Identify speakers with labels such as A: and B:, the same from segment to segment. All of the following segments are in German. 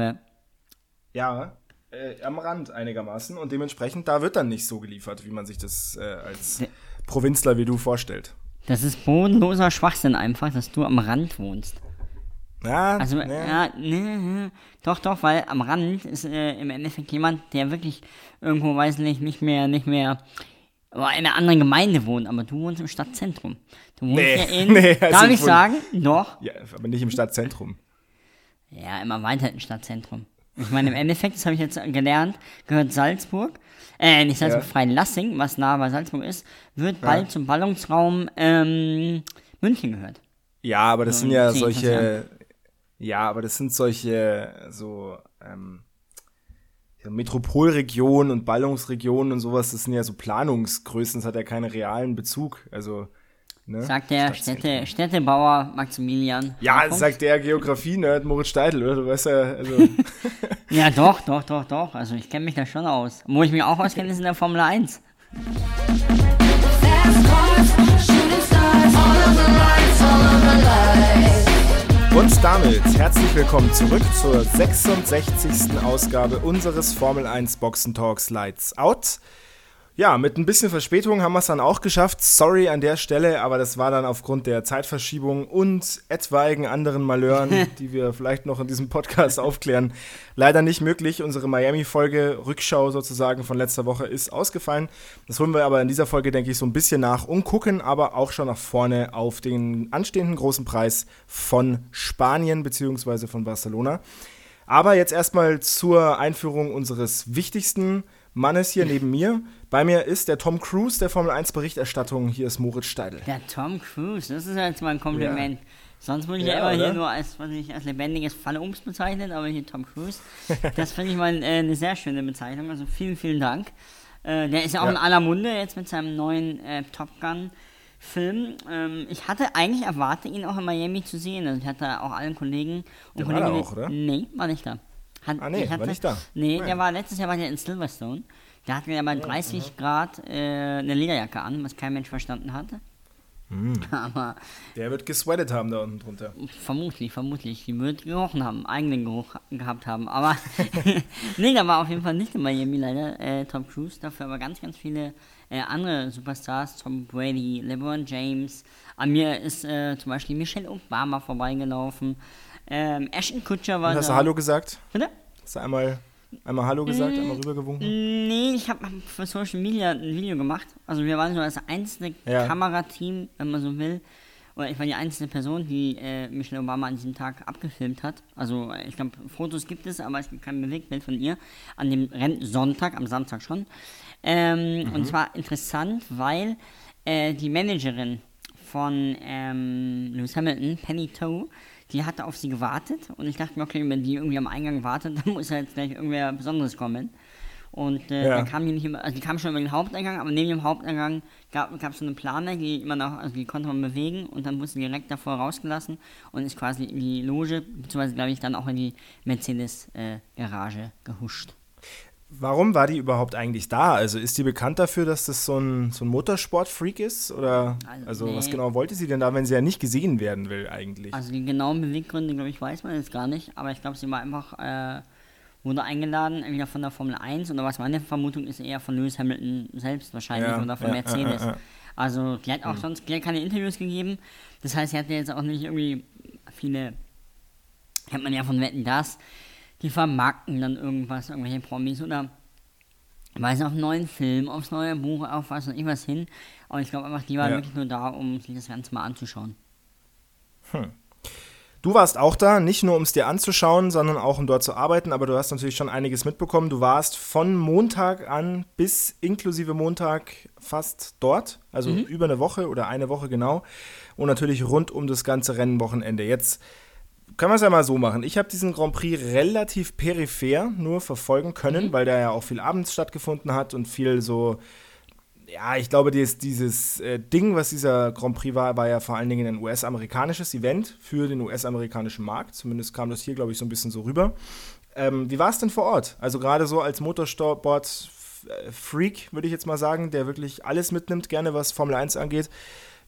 A: Ja.
B: Ja, äh, am Rand einigermaßen und dementsprechend da wird dann nicht so geliefert, wie man sich das äh, als Provinzler wie du vorstellt.
A: Das ist bodenloser Schwachsinn einfach, dass du am Rand wohnst.
B: Ja,
A: Also,
B: ne,
A: ja, ne, doch, doch, weil am Rand ist äh, im Endeffekt jemand, der wirklich irgendwo, weiß nicht, nicht mehr, nicht mehr, in einer anderen Gemeinde wohnt, aber du wohnst im Stadtzentrum. Du wohnst
B: Nee,
A: ja in,
B: nee, also
A: darf
B: ich
A: sagen? Doch.
B: ja, aber nicht im Stadtzentrum.
A: Ja, im erweiterten Stadtzentrum. Ich meine, im Endeffekt, das habe ich jetzt gelernt, gehört Salzburg, äh, nicht Salzburg,
B: Ja.
A: Freilassing, was nah bei Salzburg ist, wird bald zum Ballungsraum ähm, München gehört.
B: Ja, aber das
A: Ja,
B: sind ja solche, ja, aber das sind solche so ähm, ja, Metropolregionen und Ballungsregionen und sowas. Das sind ja so Planungsgrößen. Das hat ja keinen realen Bezug. Also ne?
A: Sagt der. Städte, Städtebauer Maximilian.
B: Ja, das sagt der Geografie-Nerd Moritz Steidl, oder? Du weißt ja, also
A: Ja, doch, doch, doch, doch. Also ich kenne mich da schon aus. Wo ich mich auch auskenne, ist in der Formel 1.
C: Fast cars, shooting stars, all of the lights, all of the lights.
B: Und damit herzlich willkommen zurück zur 66. Ausgabe unseres Formel 1 Boxen Talks Lights Out. Ja, mit ein bisschen Verspätung haben wir es dann auch geschafft. Sorry an der Stelle, aber das war dann aufgrund der Zeitverschiebung und etwaigen anderen Malheuren, die wir vielleicht noch in diesem Podcast aufklären, leider nicht möglich. Unsere Miami-Folge, Rückschau sozusagen von letzter Woche, ist ausgefallen. Das holen wir aber in dieser Folge, denke ich, so ein bisschen nach und gucken aber auch schon nach vorne auf den anstehenden großen Preis von Spanien bzw. von Barcelona. Aber jetzt erstmal zur Einführung unseres wichtigsten Mannes hier neben mir. Bei mir ist der Tom Cruise der Formel 1 Berichterstattung. Hier ist Moritz Steidl.
A: Der Tom Cruise, das ist ja jetzt mal ein Kompliment. Sonst wurde ich ja,
B: Ja,
A: immer hier
B: oder?
A: nur als, was ich, als lebendiges Fallobst bezeichnet, aber hier Tom Cruise. Das finde ich mal äh, eine sehr schöne Bezeichnung. Also vielen, vielen Dank. Äh, der ist ja auch
B: Ja.
A: in aller Munde jetzt mit seinem neuen äh, Top Gun. Film. Ähm, ich hatte eigentlich erwartet, ihn auch in Miami zu sehen. Also ich hatte auch allen Kollegen und
B: Der war da
A: Kolleginnen.
B: auch, oder?
A: Nee, war nicht da. Hat,
B: Ah, nee,
A: ich
B: war nicht da.
A: Nee,
B: Nein.
A: der war letztes Jahr war der in Silverstone. Der hatte ja bei 30 Grad äh, eine Lederjacke an, was kein Mensch verstanden hatte.
B: Hm.
A: Aber
B: Der wird gesweatet haben da unten drunter.
A: vermutlich, vermutlich. Die wird gerochen haben, eigenen Geruch gehabt haben. Aber nee, da war auf jeden Fall nicht in Miami leider äh, Tom Cruise. Dafür aber ganz, ganz viele äh, andere Superstars. Tom Brady, LeBron James. An mir ist zum Beispiel Michelle Obama vorbeigelaufen. Ähm, Ashton Kutcher war
B: Und hast du Hallo gesagt?
A: Bitte?
B: Hast du einmal, einmal Hallo gesagt, einmal rübergewunken?
A: Nee, ich habe für Social Media ein Video gemacht. Also wir waren so das einzelne
B: Ja.
A: Kamerateam, wenn man so will. Oder ich war die einzige Person, die äh, Michelle Obama an diesem Tag abgefilmt hat. Also äh, ich glaube, Fotos gibt es, aber es gibt kein Bewegtbild von ihr. An dem Rennsonntag, am Samstag schon. Ähm, Und zwar interessant, weil äh, die Managerin von ähm, Lewis Hamilton, Penny Toe, die hatte auf sie gewartet. Und ich dachte mir, okay, wenn die irgendwie am Eingang wartet, dann muss ja jetzt gleich irgendwer Besonderes kommen. Und äh,
B: Ja.
A: dann kam die nicht immer, also die kam schon über den Haupteingang, aber neben dem Haupteingang gab es so eine Plane, die immer noch, also die konnte man bewegen und dann wurde sie direkt davor rausgelassen und ist quasi in die Loge, beziehungsweise glaube ich dann auch in die Mercedes-Garage gehuscht.
B: Warum war die überhaupt eigentlich da? Also ist die bekannt dafür, dass das so ein, so ein Motorsport-Freak ist? Oder
A: Also,
B: also was
A: nee.
B: genau wollte sie denn da, wenn sie ja nicht gesehen werden will eigentlich?
A: Also die genauen Beweggründe, glaube ich, weiß man jetzt gar nicht, aber ich glaube, sie war einfach, äh, wurde eingeladen, entweder von der Formel 1 oder was meine Vermutung ist, eher von Lewis Hamilton selbst wahrscheinlich
B: Ja,
A: oder von
B: ja,
A: Mercedes.
B: ja.
A: Also die hat auch sonst die hat keine Interviews gegeben, das heißt, sie hat ja jetzt auch nicht irgendwie viele, kennt man ja von Wetten, das, die vermarkten dann irgendwas, irgendwelche Promis oder weisen auf einen neuen Film, aufs neue Buch, auf was und ich was hin. Aber ich glaube einfach, die waren
B: Ja.
A: wirklich nur da, um sich das Ganze mal anzuschauen.
B: Du warst auch da, nicht nur um es dir anzuschauen, sondern auch um dort zu arbeiten, aber du hast natürlich schon einiges mitbekommen. Du warst von Montag an bis inklusive Montag fast dort, also über eine Woche oder eine Woche genau. Und natürlich rund um das ganze Rennwochenende. Jetzt können wir es ja mal so machen. Ich habe diesen Grand Prix relativ peripher nur verfolgen können, weil der ja auch viel abends stattgefunden hat und viel so ja, ich glaube, dieses, dieses äh, Ding, was dieser Grand Prix war, war ja vor allen Dingen ein US-amerikanisches Event für den US-amerikanischen Markt. Zumindest kam das hier, glaube ich, so ein bisschen so rüber. Ähm, wie war es denn vor Ort? Also gerade so als Motorsport-Freak, würde ich jetzt mal sagen, der wirklich alles mitnimmt, gerne was Formel 1 angeht.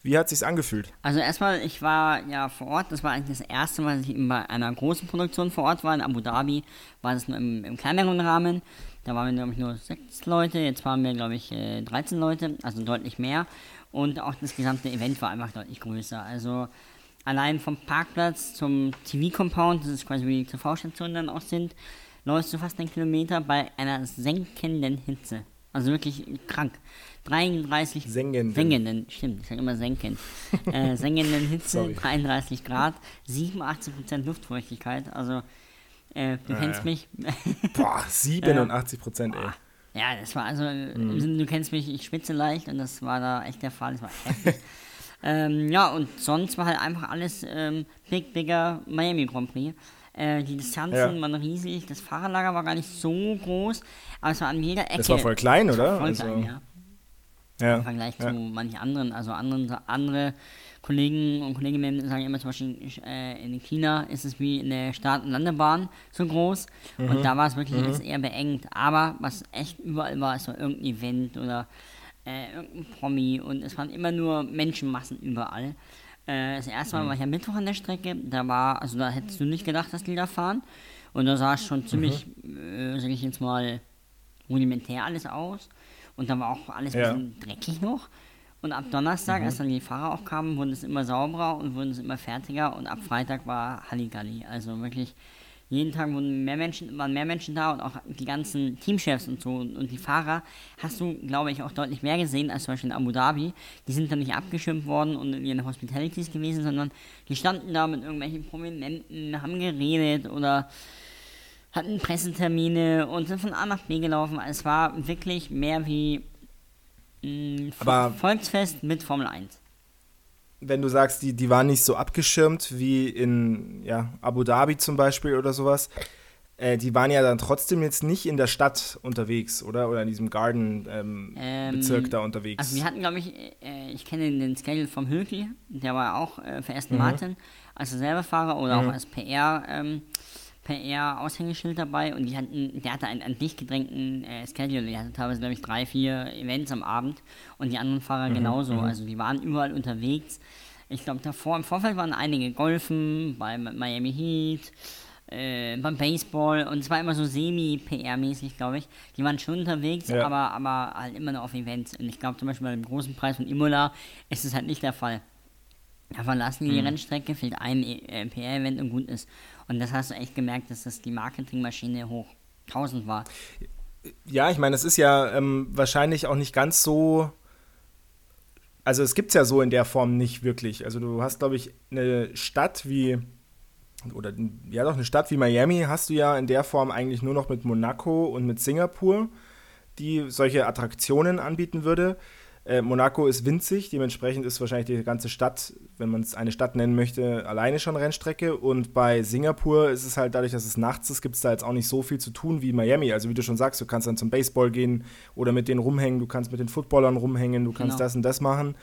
B: Wie hat sich's angefühlt?
A: Also erstmal, ich war ja vor Ort, das war eigentlich das erste Mal, dass ich bei einer großen Produktion vor Ort war. In Abu Dhabi war das nur im, im kleineren Rahmen. Da waren wir, glaube ich, nur sechs Leute, jetzt waren wir, glaube ich, äh, 13 Leute, also deutlich mehr. Und auch das gesamte Event war einfach deutlich größer. Also allein vom Parkplatz zum TV-Compound, das ist quasi wie die TV-Stationen dann auch sind, läufst du fast einen Kilometer bei einer senkenden Hitze. Also wirklich krank. 33
B: Sengenden.
A: Sengenden, stimmt, ich sage immer senken. äh, sengenden Hitze,
B: Sorry.
A: 33 Grad, 87% Luftfeuchtigkeit. Also, äh, du
B: Ja,
A: kennst
B: ja.
A: mich.
B: Boah, 87 Prozent, ey.
A: ja, das war also,
B: Mhm.
A: im Sinne, du kennst mich, ich schwitze leicht und das war da echt der Fall. Das war heftig. ähm, ja, und sonst war halt einfach alles ähm, Big Bigger Miami Grand Prix. Äh, die Distanzen
B: Ja.
A: waren riesig, das Fahrerlager war gar nicht so groß, aber es war an jeder Ecke.
B: Das war voll klein, oder?
A: voll
B: Also,
A: klein, ja.
B: Ja.
A: im Vergleich
B: ja.
A: zu manchen anderen. Also anderen, andere Kollegen und Kolleginnen sagen immer zum Beispiel, äh, in China ist es wie eine Start- und Landebahn so groß.
B: Mhm.
A: Und da war es wirklich alles eher beengt. Aber was echt überall war, ist so irgendein Event oder äh, irgendein Promi. Und es waren immer nur Menschenmassen überall. Äh, das erste
B: Mhm.
A: Mal war ich am Mittwoch an der Strecke. Da war, also da hättest du nicht gedacht, dass die da fahren. Und da sah es schon ziemlich,
B: Mhm.
A: äh, sag ich jetzt mal, rudimentär alles aus. Und da war auch alles
B: Ja.
A: ein bisschen dreckig noch. Und ab Donnerstag,
B: Mhm.
A: als dann die Fahrer auch kamen, wurden es immer sauberer und wurden es immer fertiger. Und ab Freitag war Halligalli. Also wirklich, jeden Tag wurden mehr Menschen, waren mehr Menschen da und auch die ganzen Teamchefs und so und, und die Fahrer hast du, glaube ich, auch deutlich mehr gesehen als zum Beispiel in Abu Dhabi. Die sind dann nicht abgeschirmt worden und in ihren Hospitalities gewesen, sondern die standen da mit irgendwelchen Prominenten, haben geredet oder hatten Pressetermine und sind von A nach B gelaufen. Es war wirklich mehr wie ein
B: Aber-
A: Volksfest mit Formel 1.
B: Wenn du sagst, die, die waren nicht so abgeschirmt wie in ja, Abu Dhabi zum Beispiel oder sowas, äh, die waren ja dann trotzdem jetzt nicht in der Stadt unterwegs, oder? Oder in diesem Garden-Bezirk
A: Ähm,
B: da unterwegs.
A: Also wir hatten, glaube ich, äh, ich kenne den Schedule vom Hülki, der war auch äh, für
B: Mhm.
A: Aston Martin als Reservefahrer oder auch als PR, ähm, PR-Aushängeschild dabei und die hatten, der hatte einen, einen dicht gedrängten äh, Schedule, die hatte teilweise, glaube ich, drei, vier Events am Abend und die anderen Fahrer
B: Mhm,
A: genauso, also die waren überall unterwegs. Ich glaube, davor im Vorfeld waren einige Golfen, beim Miami Heat, äh, beim Baseball und es war immer so semi-PR-mäßig, glaube ich. Die waren schon unterwegs,
B: Ja.
A: aber, aber halt immer nur auf Events. Und ich glaube zum Beispiel bei dem großen Preis von Imola ist es halt nicht der Fall. Da verlassen die
B: Mhm.
A: Rennstrecke, fehlt ein äh, PR-Event und gut ist. Und das hast du echt gemerkt, dass das die Marketingmaschine hoch 1000 war.
B: Ja, ich meine, es ist ja ähm, wahrscheinlich auch nicht ganz so. Also es gibt es ja so in der Form nicht wirklich. Also du hast, glaube ich, eine Stadt wie, oder ja doch, eine Stadt wie Miami hast du ja in der Form eigentlich nur noch mit Monaco und mit Singapur, die solche Attraktionen anbieten würde. Äh, Monaco ist winzig, dementsprechend ist wahrscheinlich die ganze Stadt, wenn man es eine Stadt nennen möchte, alleine schon Rennstrecke. Und bei Singapur ist es halt dadurch, dass es nachts ist, gibt es da jetzt auch nicht so viel zu tun wie Miami. Also wie du schon sagst, du kannst dann zum Baseball gehen oder mit denen rumhängen, du kannst mit den Footballern rumhängen, du kannst
A: Genau.
B: das und das machen.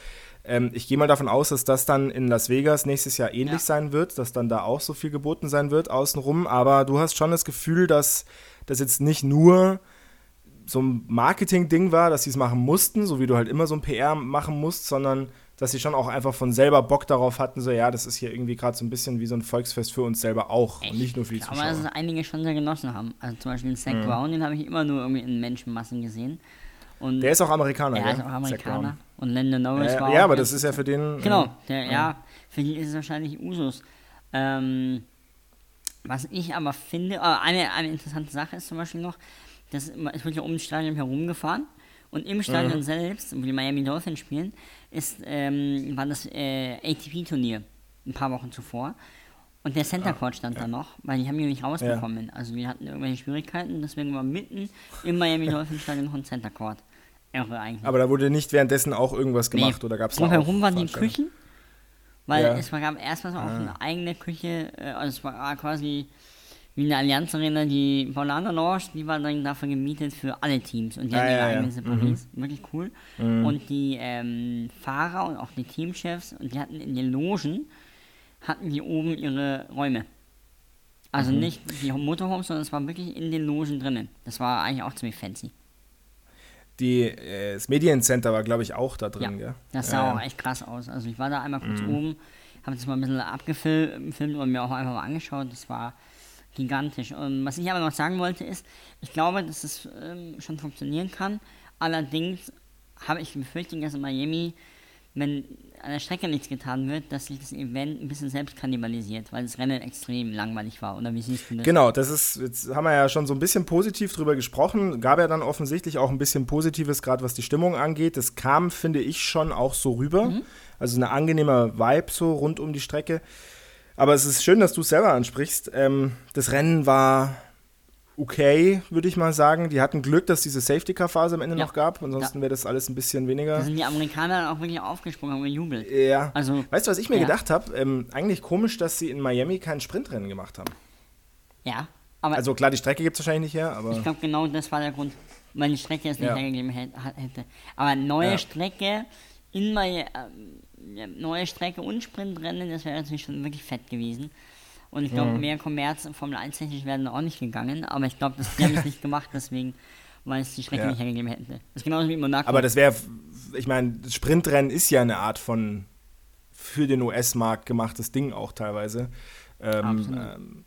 B: Ähm, ich gehe mal davon aus, dass das dann in Las Vegas nächstes Jahr ähnlich
A: Ja.
B: sein wird, dass dann da auch so viel geboten sein wird außenrum. Aber du hast schon das Gefühl, dass das jetzt nicht nur so ein Marketing-Ding war, dass sie es machen mussten, so wie du halt immer so ein PR machen musst, sondern dass sie schon auch einfach von selber Bock darauf hatten, so ja, das ist hier irgendwie gerade so ein bisschen wie so ein Volksfest für uns selber auch und nicht nur für die
A: Aber dass es
B: Zuschauer.
A: einige schon sehr genossen haben. Also zum Beispiel Zach
B: Mhm.
A: Brown, den habe ich immer nur irgendwie in Menschenmassen gesehen. Und
B: Der ist auch Amerikaner,
A: er
B: gell?
A: ist auch Amerikaner. Und Landon Norris
B: Ja,
A: war
B: ja, aber das ist ja für den.
A: Genau,
B: äh,
A: der, ja. für die ist es wahrscheinlich Usus. Ähm, was ich aber finde, äh, eine, eine interessante Sache ist zum Beispiel noch, immer- es wird ja um das Stadion herumgefahren und im Stadion
B: Mhm.
A: selbst, wo die Miami Dolphins spielen, ist, ähm, war das äh, ATP-Turnier ein paar Wochen zuvor. Und der
B: Ah,
A: Center Court stand da noch, weil die haben ihn nicht rausbekommen. Also wir hatten irgendwelche Schwierigkeiten, deswegen war mitten im Miami Dolphins Stadion noch ein Center Court. Irre eigentlich.
B: Aber da wurde nicht währenddessen auch irgendwas gemacht oder gab es
A: Drumherum waren die Küchen, weil
B: Ja.
A: es gab erstmal so auch eine eigene Küche, äh, also es war quasi wie eine Allianz Arena, die Paulaner Lounge, die war dann dafür gemietet für alle Teams und die
B: Ah,
A: hatten ihre
B: ja, ja.
A: eigene Separis, wirklich cool. Und die ähm, Fahrer und auch die Teamchefs und die hatten in den Logen, hatten die oben ihre Räume. Also
B: Mhm.
A: nicht die Motorhomes, sondern es war wirklich in den Logen drinnen. Das war eigentlich auch ziemlich fancy.
B: die, äh, das Mediencenter war, glaube ich, auch da drin,
A: Ja,
B: gell?
A: das sah
B: ja.
A: auch echt krass aus. Also ich war da einmal kurz oben, habe das mal ein bisschen abgefilmt und mir auch einfach mal angeschaut. Das war gigantisch. Und was ich aber noch sagen wollte ist, ich glaube, dass es ähm, schon funktionieren kann. Allerdings habe ich die Befürchtung, dass in Miami, wenn an der Strecke nichts getan wird, dass sich das Event ein bisschen selbst kannibalisiert, weil das Rennen extrem langweilig war. Oder wie siehst du das?
B: Genau, das ist, jetzt haben wir ja schon so ein bisschen positiv drüber gesprochen. Gab ja dann offensichtlich auch ein bisschen Positives, gerade was die Stimmung angeht. Das kam, finde ich, schon auch so rüber. Also ein angenehmer Vibe so rund um die Strecke. Aber es ist schön, dass du es selber ansprichst. Ähm, das Rennen war okay, würde ich mal sagen. Die hatten Glück, dass diese Safety-Car-Phase am Ende
A: Ja.
B: noch gab. Ansonsten wäre das alles ein bisschen weniger.
A: Da sind die Amerikaner dann auch wirklich aufgesprungen und gejubelt.
B: Ja.
A: Also,
B: Weißt du, was ich mir
A: ja.
B: gedacht habe? Ähm, eigentlich komisch, dass sie in Miami kein Sprintrennen gemacht haben.
A: Ja, aber
B: Also klar, die Strecke gibt es wahrscheinlich nicht her, aber.
A: Ich glaube, genau das war der Grund, weil die Strecke es nicht
B: Ja.
A: hergegeben hätte. Aber neue
B: Ja.
A: Strecke, in meine, ja, neue Strecke und Sprintrennen, das wäre natürlich schon wirklich fett gewesen. Und ich glaube, mehr Kommerz Formel 1 technisch wären da auch nicht gegangen, aber ich glaube, das haben es nicht gemacht, deswegen, weil es die Strecke
B: Ja.
A: nicht hergegeben hätte. Das ist genauso wie Monaco.
B: Aber das wäre, ich meine, Sprintrennen ist ja eine Art von für den US-Markt gemachtes Ding auch teilweise. Ähm, ähm,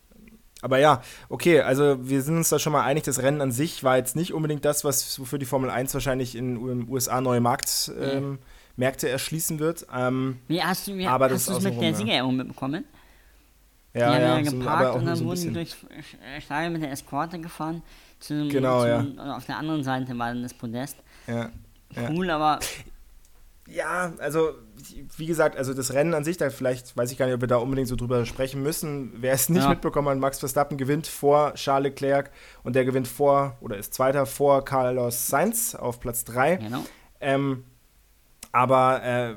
B: aber ja, okay, also wir sind uns da schon mal einig, das Rennen an sich war jetzt nicht unbedingt das, was für die Formel 1 wahrscheinlich in den USA neue Markt, ähm, Märkte erschließen wird. Ähm,
A: wie hast du, wie,
B: aber das
A: hast du es mit der
B: ja.
A: Siegerehrung mitbekommen?
B: ja,
A: die haben ja,
B: ja, so,
A: geparkt
B: auch
A: und dann
B: so
A: wurden durchs äh, Stadion mit der Eskorte gefahren. Zu,
B: Genau,
A: zu,
B: ja.
A: Auf der anderen Seite war dann das Podest.
B: Ja. Ja.
A: Cool, aber
B: Ja, also wie gesagt, also das Rennen an sich, da vielleicht weiß ich gar nicht, ob wir da unbedingt so drüber sprechen müssen. Wer es nicht
A: Ja.
B: mitbekommen hat, Max Verstappen gewinnt vor Charles Leclerc und der gewinnt vor oder ist Zweiter vor Carlos Sainz auf Platz 3.
A: genau.
B: Ähm, aber äh,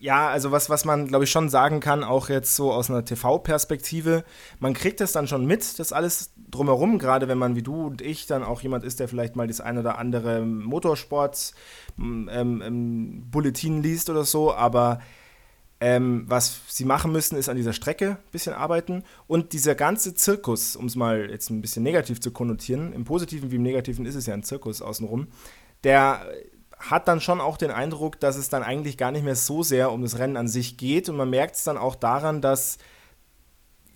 B: ja, also was, was man, glaube ich, schon sagen kann, auch jetzt so aus einer TV-Perspektive, man kriegt das dann schon mit, das alles drumherum, gerade wenn man wie du und ich dann auch jemand ist, der vielleicht mal das ein oder andere Motorsport-Bulletin liest oder so, aber ähm, was sie machen müssen, ist an dieser Strecke ein bisschen arbeiten. Und dieser ganze Zirkus, um es mal jetzt ein bisschen negativ zu konnotieren, im Positiven wie im Negativen ist es ja ein Zirkus außenrum, der hat dann schon auch den Eindruck, dass es dann eigentlich gar nicht mehr so sehr um das Rennen an sich geht. Und man merkt es dann auch daran, dass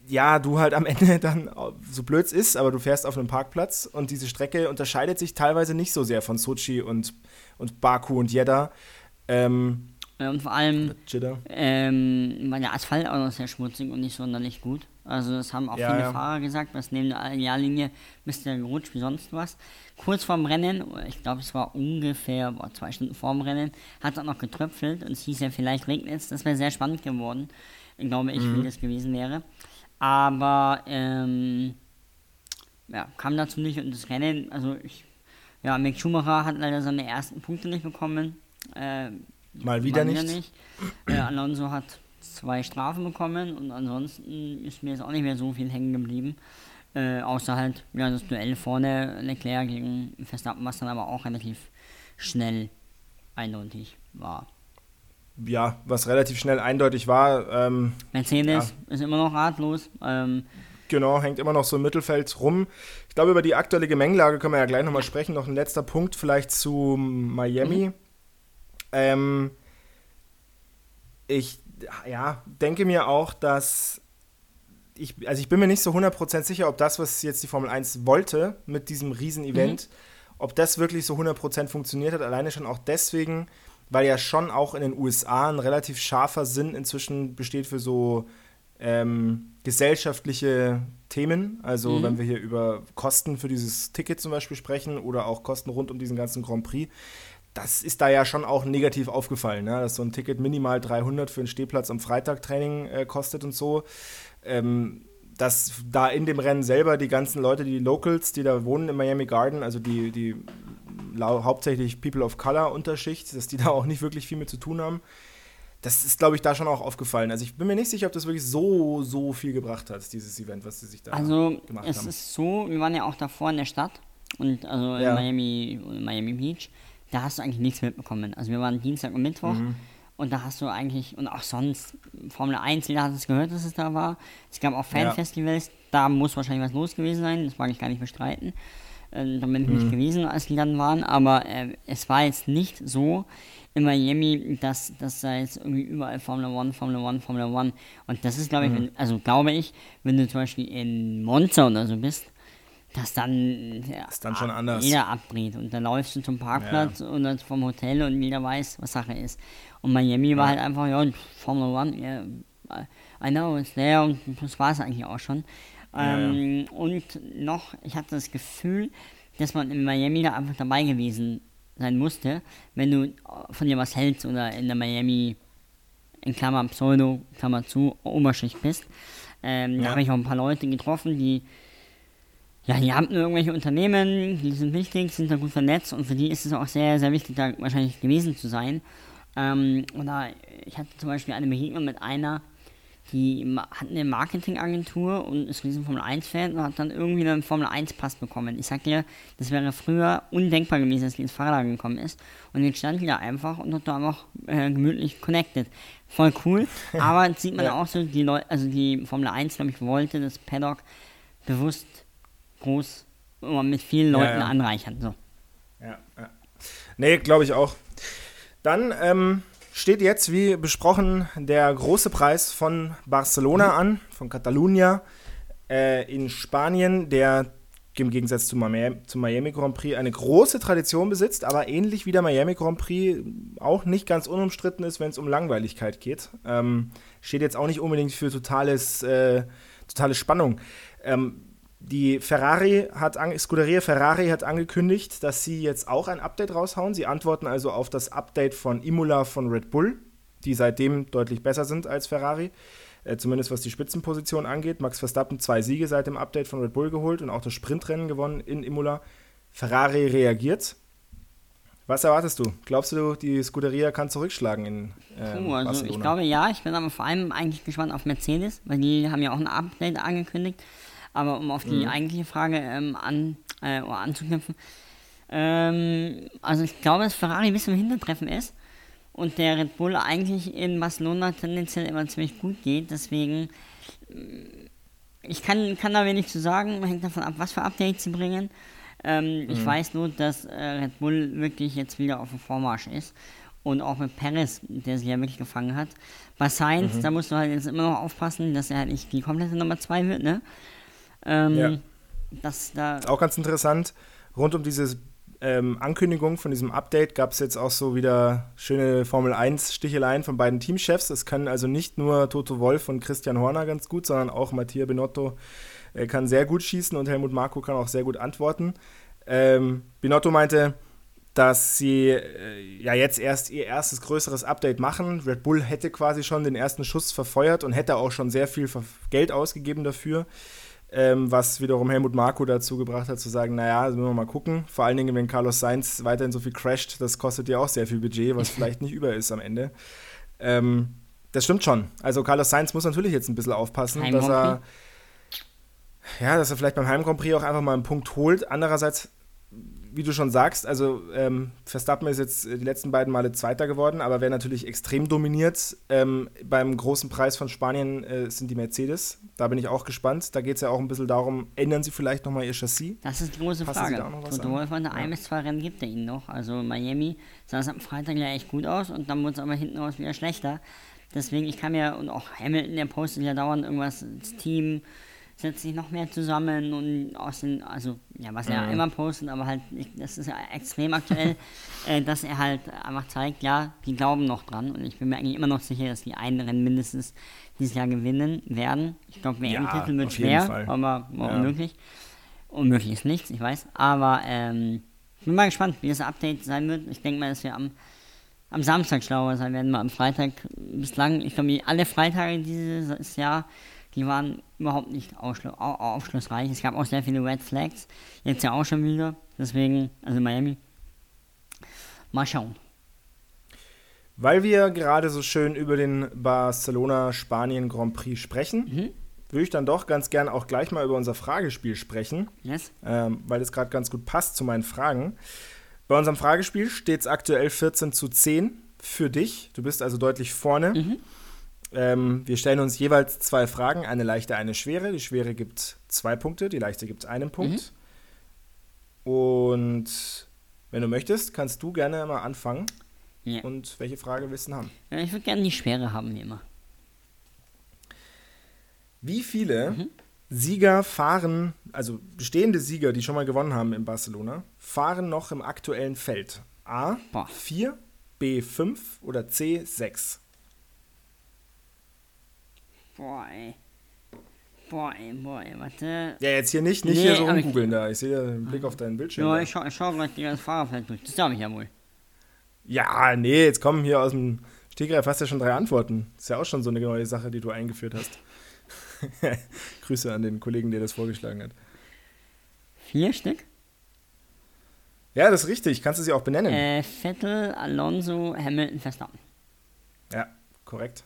B: ja, du halt am Ende dann, so blöd es ist, aber du fährst auf einem Parkplatz und diese Strecke unterscheidet sich teilweise nicht so sehr von Sochi und, und Baku und Jeddah. Ähm,
A: Und vor allem ähm, war der Asphalt auch noch sehr schmutzig und nicht sonderlich gut. Also das haben auch
B: Ja,
A: viele
B: ja.
A: Fahrer gesagt, dass neben der Ideallinie bist du gerutscht wie sonst was. Kurz vorm Rennen, ich glaube es war ungefähr boah, zwei Stunden vorm Rennen, hat es auch noch getröpfelt und es hieß ja vielleicht regnet es. Das wäre sehr spannend geworden, glaube ich,
B: Mhm.
A: wie das gewesen wäre. Aber ähm, ja, kam dazu nicht und das Rennen, also ich, ja, Mick Schumacher hat leider seine ersten Punkte nicht bekommen. Äh,
B: Mal wieder nicht.
A: Äh, Alonso hat zwei Strafen bekommen und ansonsten ist mir jetzt auch nicht mehr so viel hängen geblieben. Äh, außer halt ja, das Duell vorne Leclerc gegen Verstappen, was dann aber auch relativ schnell eindeutig war.
B: Ja, was relativ schnell eindeutig war. Ähm,
A: Mercedes ist immer noch ratlos. Ähm,
B: Genau, hängt immer noch so im Mittelfeld rum. Ich glaube, über die aktuelle Gemengelage können wir ja gleich nochmal sprechen. Noch ein letzter Punkt vielleicht zu Miami. Ähm, ich ja, denke mir auch, dass ich, also ich bin mir nicht so 100% sicher, ob das, was jetzt die Formel 1 wollte mit diesem Riesen-Event, ob das wirklich so 100% funktioniert hat. Alleine schon auch deswegen, weil ja schon auch in den USA ein relativ scharfer Sinn inzwischen besteht für so ähm, gesellschaftliche Themen. Also
A: Mhm.
B: wenn wir hier über Kosten für dieses Ticket zum Beispiel sprechen oder auch Kosten rund um diesen ganzen Grand Prix. Das ist da ja schon auch negativ aufgefallen, ne? dass so ein Ticket minimal 300 für einen Stehplatz am Freitag-Training äh, kostet und so. Ähm, dass da in dem Rennen selber die ganzen Leute, die Locals, die da wohnen im Miami Garden, also die, die hauptsächlich People of Color Unterschicht, dass die da auch nicht wirklich viel mit zu tun haben. Das ist, glaube ich, da schon auch aufgefallen. Also ich bin mir nicht sicher, ob das wirklich so, so viel gebracht hat, dieses Event, was sie sich da
A: also
B: gemacht
A: es
B: haben.
A: ist so, wir waren ja auch davor in der Stadt und also
B: Ja.
A: in Miami, in Miami Beach, da hast du eigentlich nichts mitbekommen. Also wir waren Dienstag und Mittwoch
B: Mhm.
A: und da hast du eigentlich, und auch sonst, Formel 1, jeder hat es gehört, dass es da war. Es gab auch
B: Ja.
A: Fanfestivals, da muss wahrscheinlich was los gewesen sein, das mag ich gar nicht bestreiten. Äh, da bin ich nicht gewesen, als die dann waren, aber äh, es war jetzt nicht so in Miami, dass, dass da jetzt irgendwie überall Formel One, Formel One, Formel One. Und das ist, glaube ich, wenn, also glaube ich, wenn du zum Beispiel in Monza oder so bist, dass dann, ja,
B: Ist dann schon anders.
A: jeder abdreht und dann läufst du zum Parkplatz und dann vom Hotel und jeder weiß, was Sache ist. Und Miami war halt einfach, ja, Formel One, ja, I know, it's there und das war es eigentlich auch schon. Ähm, Und noch, ich hatte das Gefühl, dass man in Miami da einfach dabei gewesen sein musste, wenn du von dir was hältst oder in der Miami, in Klammer Pseudo, Klammer zu, Oberschicht bist. Ähm, Da
B: Ja.
A: habe ich auch ein paar Leute getroffen, die ja, die haben irgendwelche Unternehmen, die sind wichtig, sind da gut vernetzt und für die ist es auch sehr, sehr wichtig, da wahrscheinlich gewesen zu sein. Ähm, oder ich hatte zum Beispiel eine Begegnung mit einer, die hat eine Marketingagentur und ist riesen Formel 1-Fan und hat dann irgendwie einen Formel 1-Pass bekommen. Ich sag dir, das wäre früher undenkbar gewesen, dass die ins Fahrrad gekommen ist. Und jetzt stand die da einfach und hat da einfach äh, gemütlich connected. Voll cool. Aber jetzt sieht man
B: Ja.
A: auch so, die Leute, also die Formel 1, glaube ich, wollte das Paddock bewusst groß mit vielen
B: Ja,
A: Leuten
B: ja.
A: anreichern. So.
B: Ja, ja. Nee, glaube ich auch. Dann ähm, steht jetzt, wie besprochen, der große Preis von Barcelona an, von Catalunya äh, in Spanien, der im Gegensatz zum Miami, zum Miami Grand Prix eine große Tradition besitzt, aber ähnlich wie der Miami Grand Prix auch nicht ganz unumstritten ist, wenn es um Langweiligkeit geht. Ähm, steht jetzt auch nicht unbedingt für totales, äh, totale Spannung. Ähm, die Ferrari hat, Scuderia Ferrari hat angekündigt, dass sie jetzt auch ein Update raushauen. Sie antworten also auf das Update von Imola von Red Bull, die seitdem deutlich besser sind als Ferrari. Äh, zumindest was die Spitzenposition angeht. Max Verstappen zwei Siege seit dem Update von Red Bull geholt und auch das Sprintrennen gewonnen in Imola. Ferrari reagiert. Was erwartest du? Glaubst du, die Scuderia kann zurückschlagen in ähm,
A: Puh, also
B: Barcelona?
A: ich glaube ja, ich bin aber vor allem eigentlich gespannt auf Mercedes, weil die haben ja auch ein Update angekündigt. Aber um auf
B: Mhm.
A: die eigentliche Frage ähm, an, äh, anzuknüpfen, ähm, also ich glaube, dass Ferrari ein bisschen im Hintertreffen ist und der Red Bull eigentlich in Barcelona tendenziell immer ziemlich gut geht. Deswegen, äh, ich kann, kann da wenig zu sagen, hängt davon ab, was für Updates sie bringen. Ähm, Ich weiß nur, dass äh, Red Bull wirklich jetzt wieder auf dem Vormarsch ist. Und auch mit Perez, der sich ja wirklich gefangen hat. Bei Sainz, da musst du halt jetzt immer noch aufpassen, dass er halt nicht die komplette Nummer 2 wird, ne? Ähm,
B: Ja.
A: Dass da.
B: Auch ganz interessant, rund um diese ähm, Ankündigung von diesem Update gab es jetzt auch so wieder schöne Formel 1 Sticheleien von beiden Teamchefs. Es können also nicht nur Toto Wolf und Christian Horner ganz gut, sondern auch Mattia Binotto äh, kann sehr gut schießen und Helmut Marko kann auch sehr gut antworten. Ähm, Binotto meinte, dass sie äh, ja jetzt erst ihr erstes größeres Update machen. Red Bull hätte quasi schon den ersten Schuss verfeuert und hätte auch schon sehr viel Geld ausgegeben dafür ähm, was wiederum Helmut Marko dazu gebracht hat, zu sagen, naja, also müssen wir mal gucken. Vor allen Dingen, wenn Carlos Sainz weiterhin so viel crasht, das kostet ja auch sehr viel Budget, was vielleicht nicht über ist am Ende. Ähm, das stimmt schon. Also Carlos Sainz muss natürlich jetzt ein bisschen aufpassen, dass er, ja, dass er vielleicht beim Heim Grand Prix auch einfach mal einen Punkt holt. Andererseits, wie du schon sagst, also ähm, Verstappen ist jetzt äh, die letzten beiden Male Zweiter geworden, aber wer natürlich extrem dominiert ähm, beim großen Preis von Spanien äh, sind die Mercedes. Da bin ich auch gespannt. Da geht es ja auch ein bisschen darum, ändern sie vielleicht nochmal ihr Chassis?
A: Das ist die große
B: Passen
A: Frage. Toto? Wolf meinte, ein bis zwei Rennen gibt er ihnen noch. Also Miami sah es am Freitag ja echt gut aus und dann wurde es aber hinten raus wieder schlechter. Deswegen, ich kann mir, und auch Hamilton, der postet ja dauernd irgendwas, das Team setzt sich noch mehr zusammen und aus den, also, ja, was er
B: Mhm.
A: immer postet, aber halt, ich, das ist ja extrem aktuell, äh, dass er halt einfach zeigt, ja, die glauben noch dran und ich bin mir eigentlich immer noch sicher, dass die einen Rennen mindestens dieses Jahr gewinnen werden. Ich glaube, WM-Titel wird
B: auf jeden
A: schwer,
B: Fall.
A: aber
B: Ja.
A: unmöglich. Unmöglich ist nichts, ich weiß. Aber ähm, ich bin mal gespannt, wie das Update sein wird. Ich denke mal, dass wir am, am Samstag schlauer sein werden, mal am Freitag. Bislang, ich glaube, alle Freitage dieses Jahr, die waren überhaupt nicht aufschlussreich. Es gab auch sehr viele Red Flags. Jetzt ja auch schon wieder. Deswegen, also Miami. Mal schauen.
B: Weil wir gerade so schön über den Barcelona-Spanien Grand Prix sprechen, würde ich dann doch ganz gern auch gleich mal über unser Fragespiel sprechen.
A: Yes?
B: ähm, weil es gerade ganz gut passt zu meinen Fragen. Bei unserem Fragespiel steht es aktuell 14 zu 10 für dich. Du bist also deutlich vorne. Ähm, wir stellen uns jeweils zwei Fragen, eine leichte, eine schwere. Die schwere gibt zwei Punkte, die leichte gibt einen Punkt. Und wenn du möchtest, kannst du gerne mal anfangen.
A: Ja.
B: Und welche Frage willst du haben?
A: Ich würde gerne die Schwere haben, wie immer.
B: Wie viele
A: Mhm.
B: Sieger fahren, also bestehende Sieger, die schon mal gewonnen haben in Barcelona, fahren noch im aktuellen Feld? A
A: Boah.
B: 4, B 5 oder C 6?
A: Boah, ey. Boah, ey, boah, ey, warte.
B: Ja, jetzt hier nicht, nicht
A: Nee,
B: hier so rumgoogeln da. Ich sehe den Blick auf deinen Bildschirm.
A: Ja, ich schau, ich schau gleich dir das Fahrerfeld durch. Das darf ich ja wohl.
B: Ja, nee, jetzt kommen hier aus dem Stegreif hast ja schon drei Antworten. Ist ja auch schon so eine neue Sache, die du eingeführt hast. Grüße an den Kollegen, der das vorgeschlagen hat.
A: Vier Stück?
B: Ja, das ist richtig. Kannst du sie auch benennen?
A: Äh, Vettel, Alonso, Hamilton, Verstappen.
B: Ja, korrekt.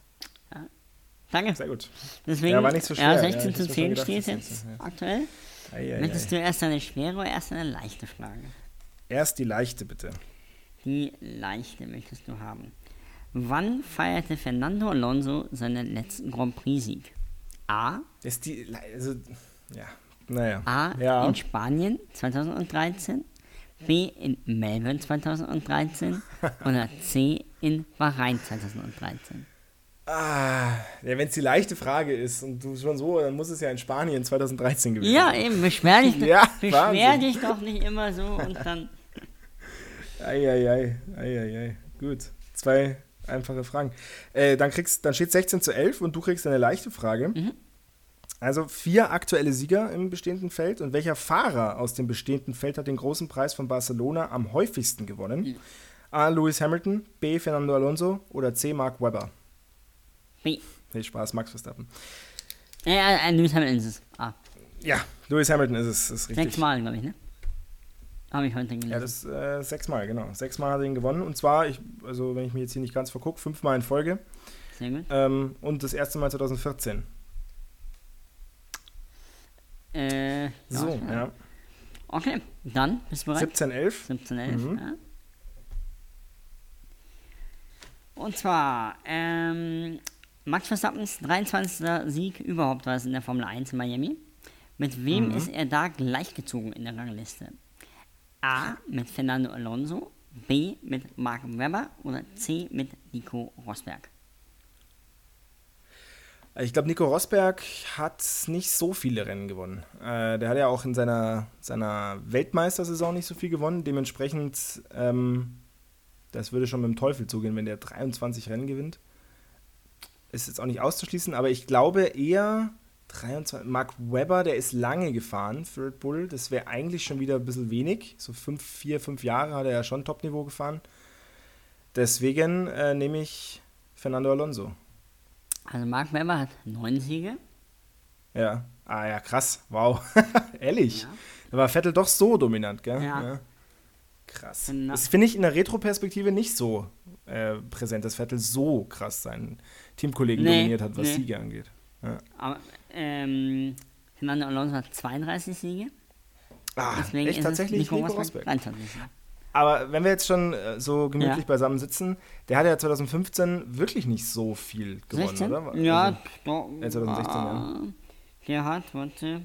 A: Danke.
B: Sehr gut.
A: Deswegen,
B: Ja, war nicht so schwer.
A: Ja,
B: Ja,
A: 16
B: ich
A: zu
B: hab mir
A: 10
B: schon
A: steht jetzt
B: ja.
A: aktuell.
B: Ei, ei,
A: Möchtest
B: ei.
A: du erst eine schwere oder erst eine leichte Frage?
B: Erst die leichte, bitte.
A: Die leichte möchtest du haben. Wann feierte Fernando Alonso seinen letzten Grand Prix-Sieg? A.
B: Ist die. Also, ja. Naja.
A: A.
B: Ja.
A: In Spanien 2013. B. In Melbourne 2013. oder C. In Bahrain 2013.
B: Ah, ja, wenn es die leichte Frage ist und du schon so, dann muss es ja in Spanien 2013 gewesen
A: Ja,
B: sein.
A: eben, beschwer dich,
B: Ja,
A: beschwer dich doch nicht immer so und dann.
B: Eieiei, eieiei. Gut. Zwei einfache Fragen. Äh, dann kriegst, dann steht 16 zu 11 und du kriegst eine leichte Frage. Also vier aktuelle Sieger im bestehenden Feld und welcher Fahrer aus dem bestehenden Feld hat den großen Preis von Barcelona am häufigsten gewonnen? A. Lewis Hamilton, B. Fernando Alonso oder C. Mark Webber?
A: B.
B: Viel Spaß, Max Verstappen.
A: Äh, äh, Lewis Hamilton ist es. A.
B: Ja, Lewis Hamilton ist es, ist richtig.
A: Sechsmal, glaube ich, ne? Habe ich heute gelesen.
B: Ja, das äh, sechsmal, genau. Sechsmal hat er ihn gewonnen. Und zwar, ich, also wenn ich mich jetzt hier nicht ganz vergucke, fünfmal in Folge.
A: Sehr gut.
B: Ähm, und das erste Mal 2014.
A: Äh,
B: So,
A: ja.
B: ja.
D: Okay, dann bist du bereit?
B: 17, 11.
D: 17, 11.
B: Mhm.
D: Ja. Und zwar, ähm, Max Verstappens 23. Sieg überhaupt war es in der Formel 1 in Miami. Mit wem ist er da gleichgezogen in der Rangliste? A. Mit Fernando Alonso, B. mit Mark Webber oder C. mit Nico Rosberg?
B: Ich glaube, Nico Rosberg hat nicht so viele Rennen gewonnen. Äh, der hat ja auch in seiner, seiner Weltmeistersaison nicht so viel gewonnen. Dementsprechend, ähm, das würde schon mit dem Teufel zugehen, wenn der 23 Rennen gewinnt. Ist jetzt auch nicht auszuschließen, aber ich glaube eher 23. Mark Webber, der ist lange gefahren für Red Bull. Das wäre eigentlich schon wieder ein bisschen wenig. So fünf, vier, fünf Jahre hat er ja schon Topniveau gefahren. Deswegen äh, nehme ich Fernando Alonso.
D: Also Mark Webber hat neun Siege.
B: Ja. Ah ja, krass. Wow. Ehrlich.
D: Ja.
B: Da war Vettel doch so dominant, gell?
D: Ja.
B: Krass.
D: Na-
B: Das finde ich in der Retro-Perspektive nicht so äh, präsent, dass Vettel so krass seinen Teamkollegen
D: Nee,
B: dominiert hat, was
D: nee.
B: Siege angeht. Ja.
D: Aber ähm, Fernando Alonso hat 32 Siege.
B: Ah,
D: Deswegen
B: echt
D: ist
B: tatsächlich
D: Nico,
B: Nico
D: Rosberg
B: Rosberg.
D: 23 Siege.
B: Aber wenn wir jetzt schon äh, so gemütlich
D: Ja.
B: beisammen sitzen, der hat ja 2015 wirklich nicht so viel gewonnen,
D: 16?
B: oder?
D: Ja,
B: Also,
D: doch.
B: äh, 2016, ja.
D: ah, Der hat, warte,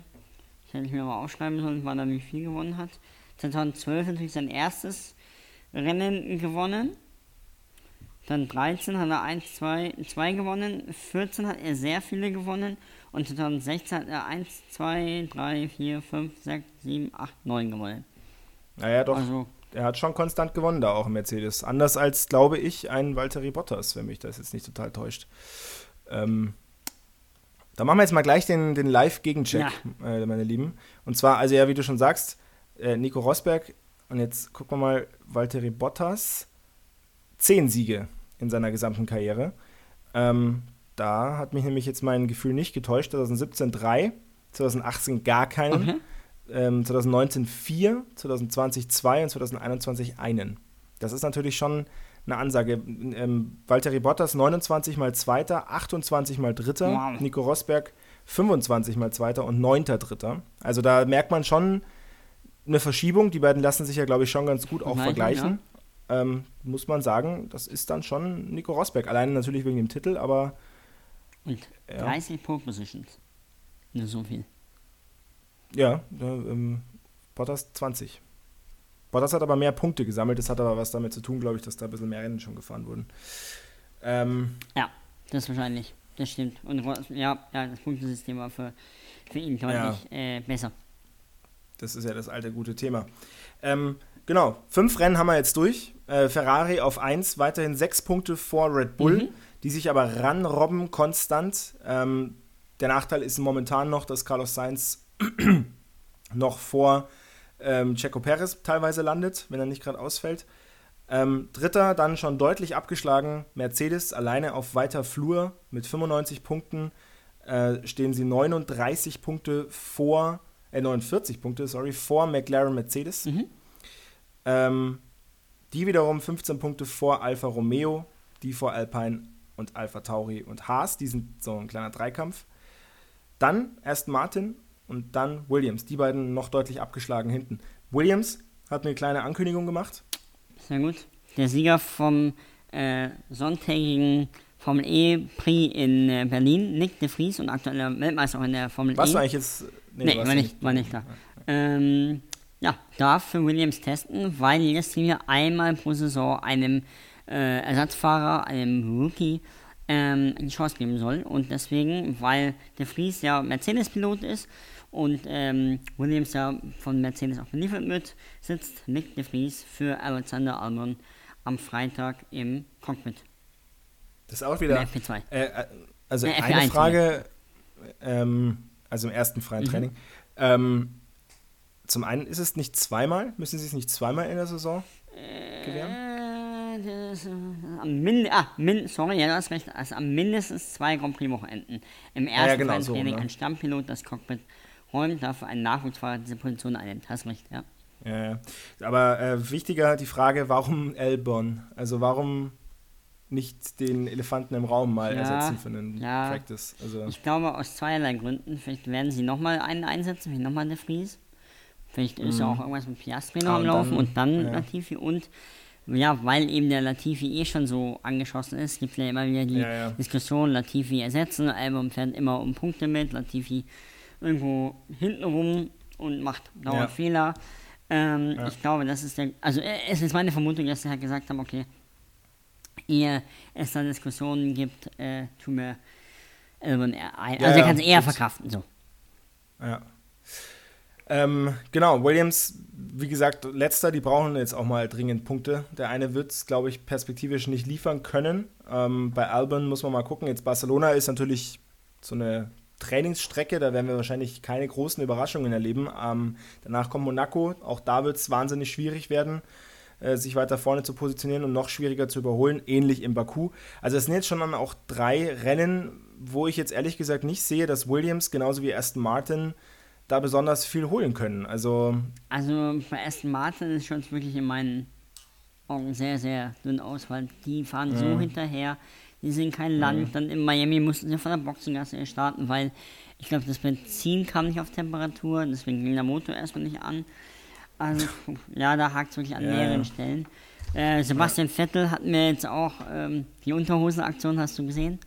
D: das hätte ich mir mal aufschreiben sollen, wann er wie viel gewonnen hat. 2012 natürlich sein erstes Rennen gewonnen. Dann 13 hat er 1, 2, 2 gewonnen. 14 hat er sehr viele gewonnen. Und 2016 hat er 1, 2, 3, 4, 5, 6, 7, 8, 9 gewonnen.
B: naja, doch.
D: Also,
B: Er hat schon konstant gewonnen da auch im Mercedes. Anders als, glaube ich, ein Valtteri Bottas, wenn mich das jetzt nicht total täuscht. Ähm, da machen wir jetzt mal gleich den, den Live-Gegencheck, äh, meine Lieben. Und zwar, also ja, wie du schon sagst, äh, Nico Rosberg und jetzt gucken wir mal, Valtteri Bottas, zehn Siege in seiner gesamten Karriere. Ähm, da hat mich nämlich jetzt mein Gefühl nicht getäuscht. 2017 drei, 2018 gar keinen
D: okay.
B: ähm, 2019 4, 2020 2 und 2021 einen. Das ist natürlich schon eine Ansage. Ähm, Valtteri Bottas 29 mal Zweiter, 28 mal Dritter,
D: Wow.
B: Nico Rosberg 25 mal Zweiter und 9. Dritter. Also da merkt man schon eine Verschiebung. Die beiden lassen sich ja, glaube ich, schon ganz gut auch
D: Vergleichen,
B: vergleichen. Ähm, muss man sagen, das ist dann schon Nico Rosberg. Alleine natürlich wegen dem Titel, aber
D: Und
B: Ja.
D: 30 Pole Positions. Nur so viel.
B: ja, da, ähm, Bottas 20. Bottas hat aber mehr Punkte gesammelt. Das hat aber was damit zu tun, glaube ich, dass da ein bisschen mehr Rennen schon gefahren wurden. Ähm,
A: Ja, das wahrscheinlich. Das stimmt. Und ja, ja das Punktesystem war für, für ihn deutlich äh, besser.
B: Das ist ja das alte gute Thema. Ähm, genau, fünf Rennen haben wir jetzt durch. Äh, Ferrari auf 1, weiterhin sechs Punkte vor Red Bull, die sich aber ranrobben konstant. Ähm, der Nachteil ist momentan noch, dass Carlos Sainz noch vor ähm, Checo Perez teilweise landet, wenn er nicht gerade ausfällt. Ähm, Dritter dann schon deutlich abgeschlagen. Mercedes alleine auf weiter Flur mit 95 Punkten äh, stehen sie 39 Punkte vor, äh 49 Punkte, sorry, vor McLaren Mercedes. Ähm, die wiederum 15 Punkte vor Alfa Romeo, die vor Alpine und Alfa Tauri und Haas. Die sind so ein kleiner Dreikampf. Dann erst Martin und dann Williams. Die beiden noch deutlich abgeschlagen hinten. Williams hat eine kleine Ankündigung gemacht.
A: Sehr gut. Der Sieger vom äh, sonntägigen Formel E Prix in äh, Berlin, Nick de Vries und aktueller Weltmeister auch in der Formel
B: Warst
A: E.
B: du eigentlich jetzt.
A: Nee,
B: warst
A: war nicht, war nicht da. Ähm, ja, darf für Williams testen, weil jetzt wir einmal pro Saison einem äh, Ersatzfahrer, einem Rookie, ähm, eine Chance geben soll. Und deswegen, weil der Vries ja Mercedes-Pilot ist und ähm, Williams ja von Mercedes auch beliefert wird, sitzt Nick de Vries für Alexander Albon am Freitag im Cockpit.
B: Das ist auch wieder.
A: Im FP2.
B: Äh, äh, also
A: Ne,
B: eine
A: FP1
B: Frage, ähm, also im ersten
A: Mhm.
B: freien Training. Ähm, zum einen ist es nicht zweimal, müssen sie es nicht zweimal in der Saison gewähren?
A: Äh, das, äh, am Min ah, min sorry, ja, du hast recht. Also am mindestens zwei Grand Prix Wochenenden. Im ersten
B: ja, genau, so,
A: Training
B: ne?
A: ein Stammpilot das Cockpit räumt, dafür ein Nachwuchsfahrer diese Position einnimmt. Hast recht, ja.
B: Ja, ja. aber äh, wichtiger die Frage, warum Elbon? Also warum nicht den Elefanten im Raum mal
A: Ja,
B: ersetzen für einen
A: ja.
B: Practice? Also,
A: Ich glaube aus zweierlei Gründen. Vielleicht werden sie nochmal einen einsetzen, wie nochmal der Fries. Vielleicht ist ja auch irgendwas mit Piastri noch
B: Ah,
A: am Laufen und dann
B: ja.
A: Latifi und ja, weil eben der Latifi eh schon so angeschossen ist, gibt es ja immer wieder die
B: Ja, ja.
A: Diskussion, Latifi ersetzen, Album fährt immer um Punkte mit, Latifi irgendwo hinten rum und macht dauernd. Fehler. Ähm. Ich glaube, das ist der, also äh, es ist meine Vermutung, dass sie halt gesagt haben, okay, ehe es da Diskussionen gibt, äh, tun wir Albon eher ein. Also er kann es eher verkraften, so.
B: ja. Ähm, genau, Williams, wie gesagt, letzter, die brauchen jetzt auch mal dringend Punkte. Der eine wird es, glaube ich, perspektivisch nicht liefern können. Ähm, bei Albon muss man mal gucken. Jetzt Barcelona ist natürlich so eine Trainingsstrecke, da werden wir wahrscheinlich keine großen Überraschungen erleben. Ähm, danach kommt Monaco, auch da wird es wahnsinnig schwierig werden, äh, sich weiter vorne zu positionieren und noch schwieriger zu überholen, ähnlich im Baku. Also es sind jetzt schon dann auch drei Rennen, wo ich jetzt ehrlich gesagt nicht sehe, dass Williams genauso wie Aston Martin da besonders viel holen können. Also
A: Also bei Aston Martin ist schon wirklich in meinen Augen sehr, sehr dünn aus, weil die fahren so hinterher, die sind kein Land. Dann in Miami mussten sie von der Boxengasse starten, weil ich glaube, das Benzin kam nicht auf Temperatur, deswegen ging der Motor erstmal nicht an. Also ja, da hakt es wirklich an
B: Ja,
A: mehreren. Stellen. Äh, Sebastian Vettel hat mir jetzt auch ähm, die Unterhosenaktion, hast du gesehen?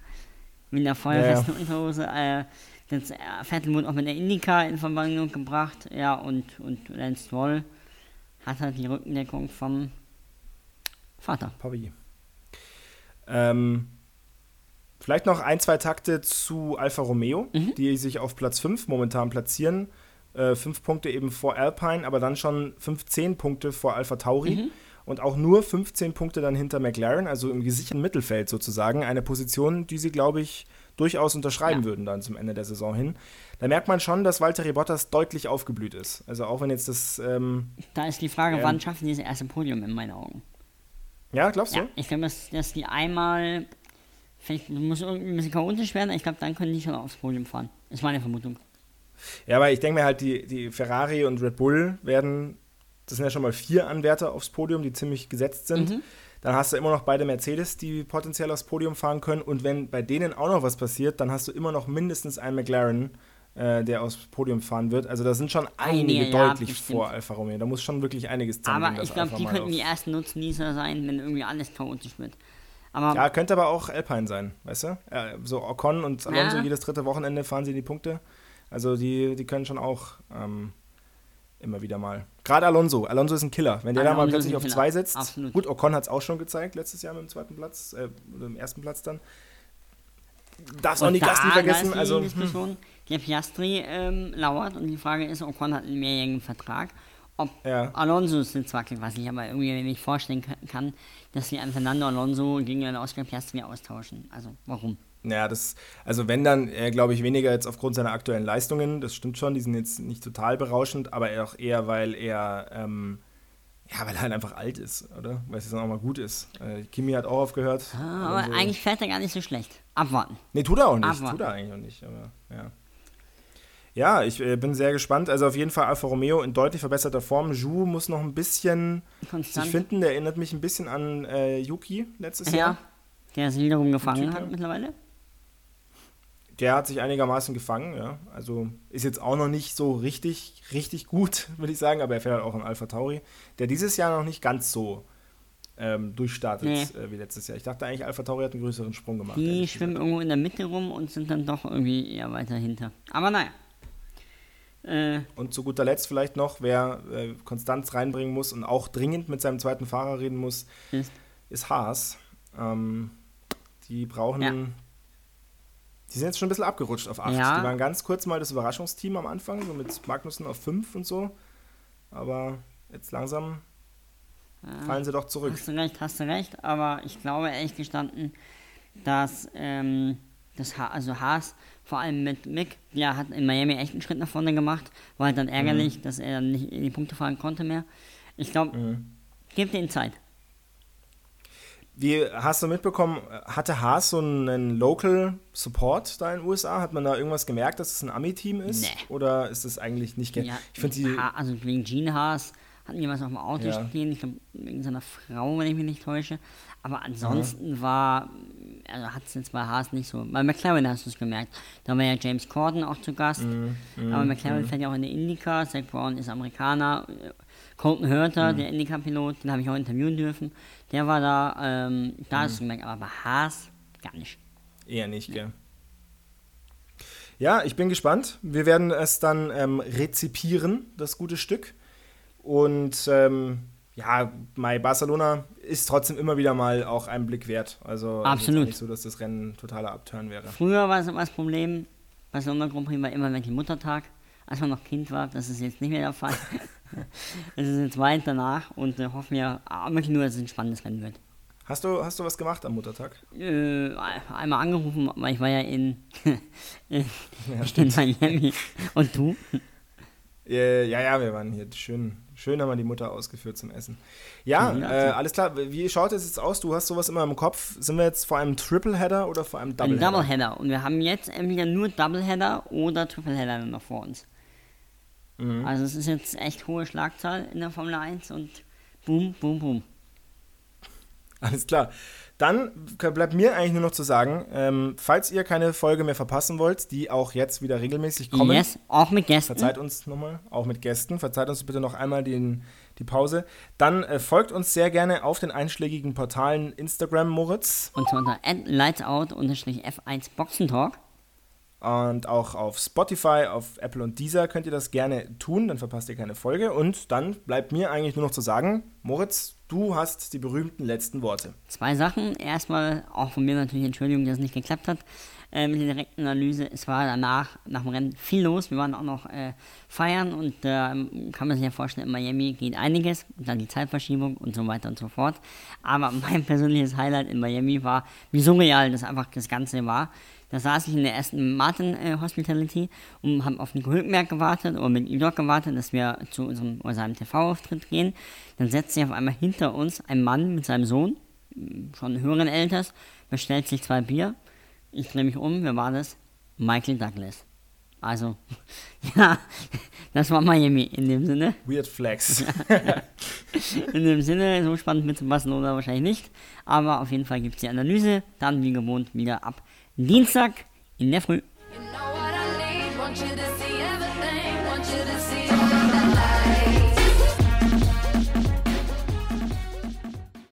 A: Mit der feuerfesten Unterhose. Äh, äh, Vettel wurde auch mit der Indica in Verbindung gebracht. Ja, und, und Lance Stroll hat halt die Rückendeckung vom Vater.
B: Papi. Ähm, vielleicht noch ein, zwei Takte zu Alfa Romeo, die sich auf Platz 5 momentan platzieren. Äh, fünf Punkte eben vor Alpine, aber dann schon 15 Punkte vor Alpha Tauri. Und auch nur 15 Punkte dann hinter McLaren, also im gesicherten Mittelfeld sozusagen. Eine Position, die sie, glaube ich, durchaus unterschreiben
A: Ja.
B: würden dann zum Ende der Saison hin. Da merkt man schon, dass Valtteri Bottas deutlich aufgeblüht ist. Also auch wenn jetzt das, ähm,
A: Da ist die Frage,
B: Ähm.
A: wann schaffen die das erste Podium in meinen Augen?
B: ja, glaubst du?
A: Ja, ich glaube, dass, dass die einmal, vielleicht muss irgendwie ein bisschen chaotisch werden, ich glaube, dann können die schon aufs Podium fahren. Ist meine Vermutung.
B: Ja, aber ich denke mir halt, die, die Ferrari und Red Bull werden, das sind ja schon mal vier Anwärter aufs Podium, die ziemlich gesetzt sind.
A: Mhm.
B: Dann hast du immer noch beide Mercedes, die potenziell aufs Podium fahren können. Und wenn bei denen auch noch was passiert, dann hast du immer noch mindestens einen McLaren, äh, der aufs Podium fahren wird. Also da sind schon einige
A: ja,
B: deutlich
A: bestimmt.
B: vor Alfa Romeo. Da muss schon wirklich einiges zusammenlegen,
A: Aber ich glaube, die könnten die ersten Nutznießer sein, wenn irgendwie alles chaotisch wird. Aber
B: Ja, könnte aber auch Alpine sein, weißt du? Äh, so Ocon und Alonso
A: Ja.
B: jedes dritte Wochenende fahren sie die Punkte. Also die, die können schon auch ähm, immer wieder mal Gerade Alonso. Alonso ist ein Killer. Wenn der da mal
A: Alonso ist
B: plötzlich auf zwei sitzt.
A: Absolut.
B: Gut, Ocon hat es auch schon gezeigt, letztes Jahr mit dem zweiten Platz, äh, oder im ersten Platz dann. Darfst auch nicht
A: da
B: vergessen.
A: ist die
B: Also, hm.
A: Der Piastri ähm, lauert und die Frage ist, Ocon hat einen mehrjährigen Vertrag, ob
B: Ja.
A: Alonso sitzt wackelt, was ich aber irgendwie nicht vorstellen ka- kann, dass sie einen Fernando Alonso gegen einen Oscar Piastri austauschen. Also, warum?
B: Ja, das, also wenn dann, äh, glaube ich, weniger jetzt aufgrund seiner aktuellen Leistungen, das stimmt schon, die sind jetzt nicht total berauschend, aber auch eher, weil er, ähm, ja, weil er halt einfach alt ist, oder? Weil es jetzt auch mal gut ist. Äh, Kimi hat auch aufgehört.
A: Ah, aber
B: Alonso-
A: eigentlich fährt er gar nicht so schlecht. Abwarten.
B: Nee, tut er auch nicht.
A: Abwarten.
B: Tut er eigentlich auch nicht, aber ja. Ja, ich äh, bin sehr gespannt. Also auf jeden Fall Alfa Romeo in deutlich verbesserter Form. Ju muss noch ein bisschen
A: Konstant.
B: sich finden. Der erinnert mich ein bisschen an äh, Yuki letztes
A: Ja,
B: Jahr.
A: der sich wiederum gefangen hat mittlerweile.
B: Der hat sich einigermaßen gefangen, ja. Also ist jetzt auch noch nicht so richtig, richtig gut, würde ich sagen, aber er fährt halt auch in Alpha Tauri, der dieses Jahr noch nicht ganz so ähm, durchstartet
A: Nee.
B: äh, wie letztes Jahr. Ich dachte eigentlich, Alpha Tauri hat einen größeren Sprung gemacht.
A: Die schwimmen irgendwo in der Mitte rum und sind dann doch irgendwie eher weiter hinter. Aber naja. Äh,
B: Und zu guter Letzt vielleicht noch, wer äh, Konstanz reinbringen muss und auch dringend mit seinem zweiten Fahrer reden muss,
A: ist
B: ist Haas. Ähm, die brauchen.
A: Ja.
B: Die sind jetzt schon ein bisschen abgerutscht auf 8.
A: Ja.
B: Die waren ganz kurz mal das Überraschungsteam am Anfang, so mit Magnussen auf 5 und so. Aber jetzt langsam fallen sie doch zurück.
A: Hast du recht, hast du recht, aber ich glaube ehrlich gestanden, dass ähm, das ha also Haas vor allem mit Mick, der hat in Miami echt einen Schritt nach vorne gemacht, war halt dann
B: Mhm.
A: ärgerlich, dass er nicht in die Punkte fahren konnte mehr. Ich glaube,
B: Mhm.
A: gebt ihm Zeit.
B: Wie hast du mitbekommen, hatte Haas so einen Local Support da in den USA? Hat man da irgendwas gemerkt, dass es ein Ami-Team ist?
A: Nee.
B: Oder ist es eigentlich nicht?
A: Ja,
B: ich finde die.
A: ha also wegen Gene Haas hatten die was auf dem Auto
B: Ja.
A: stehen, ich glaube wegen seiner Frau, wenn ich mich nicht täusche. Aber ansonsten war, also hat es jetzt bei Haas nicht so. Bei McLaren hast du es gemerkt. Da war ja James Corden auch zu Gast.
B: Mhm,
A: aber McLaren fährt ja auch in der Indica. Zach Brown ist Amerikaner. Colton Hurter,
B: Mhm.
A: der Indica-Pilot, den habe ich auch interviewen dürfen. Der war da, ähm, da
B: Mhm.
A: hast du gemerkt, aber bei Haas gar nicht.
B: Eher nicht, gell? Ja, ich bin gespannt. Wir werden es dann ähm, rezipieren, das gute Stück. Und ähm, ja, Mai Barcelona ist trotzdem immer wieder mal auch ein Blick wert. Also ist
A: Absolut.
B: auch nicht so, dass das Rennen totaler Abturn wäre.
A: Früher war es immer das Problem, Barcelona Grand Prix war immer wirklich Muttertag, als man noch Kind war. Das ist jetzt nicht mehr der Fall. Es ist jetzt weit danach und äh, hoffen wir ah, wirklich nur, dass es ein spannendes Rennen wird.
B: Hast du, hast du was gemacht am Muttertag?
A: Äh, einmal angerufen, weil ich war ja in, in, in Miami. Und du?
B: Ja, ja, wir waren hier schön. Schön haben wir die Mutter ausgeführt zum Essen. Ja,
A: Ja,
B: äh, alles klar. Wie schaut es jetzt aus? Du hast sowas immer im Kopf. Sind wir jetzt vor einem Tripleheader oder vor einem
A: Ein
B: Doubleheader?
A: Doubleheader. Und wir haben jetzt entweder nur Doubleheader oder Tripleheader noch vor uns.
B: Mhm.
A: Also es ist jetzt echt hohe Schlagzahl in der Formel 1 und boom, boom, boom.
B: Alles klar. Dann bleibt mir eigentlich nur noch zu sagen, ähm, falls ihr keine Folge mehr verpassen wollt, die auch jetzt wieder regelmäßig kommen,
A: Yes, auch mit Gästen.
B: verzeiht uns nochmal, auch mit Gästen, verzeiht uns bitte noch einmal den, die Pause. Dann äh, folgt uns sehr gerne auf den einschlägigen Portalen Instagram Moritz
A: Und zwar unter lightsout-f1 Boxentalk.
B: Und auch auf Spotify, auf Apple und Deezer könnt ihr das gerne tun, dann verpasst ihr keine Folge. Und dann bleibt mir eigentlich nur noch zu sagen, Moritz, du hast die berühmten letzten Worte.
A: Zwei Sachen. Erstmal auch von mir natürlich Entschuldigung, dass es nicht geklappt hat äh, mit der direkten Analyse. Es war danach, nach dem Rennen, viel los. Wir waren auch noch äh, feiern und da ähm, kann man sich ja vorstellen, in Miami geht einiges. Und dann die Zeitverschiebung und so weiter und so fort. Aber mein persönliches Highlight in Miami war, wie surreal das einfach das Ganze war. Da saß ich in der ersten Martin äh, Hospitality und haben auf Nico Hülkenberg gewartet oder mit Idok gewartet, dass wir zu unserem, oder seinem TV-Auftritt gehen. Dann setzt sich auf einmal hinter uns ein Mann mit seinem Sohn, schon höheren Alters, bestellt sich zwei Bier. Ich drehe mich um, wer war das? Michael Douglas. Also, ja, das war Miami in dem Sinne.
B: Weird Flex.
A: In dem Sinne, so spannend mit Barcelona wahrscheinlich nicht. Aber auf jeden Fall gibt es die Analyse. Dann wie gewohnt wieder ab Dienstag in der Früh.
C: You know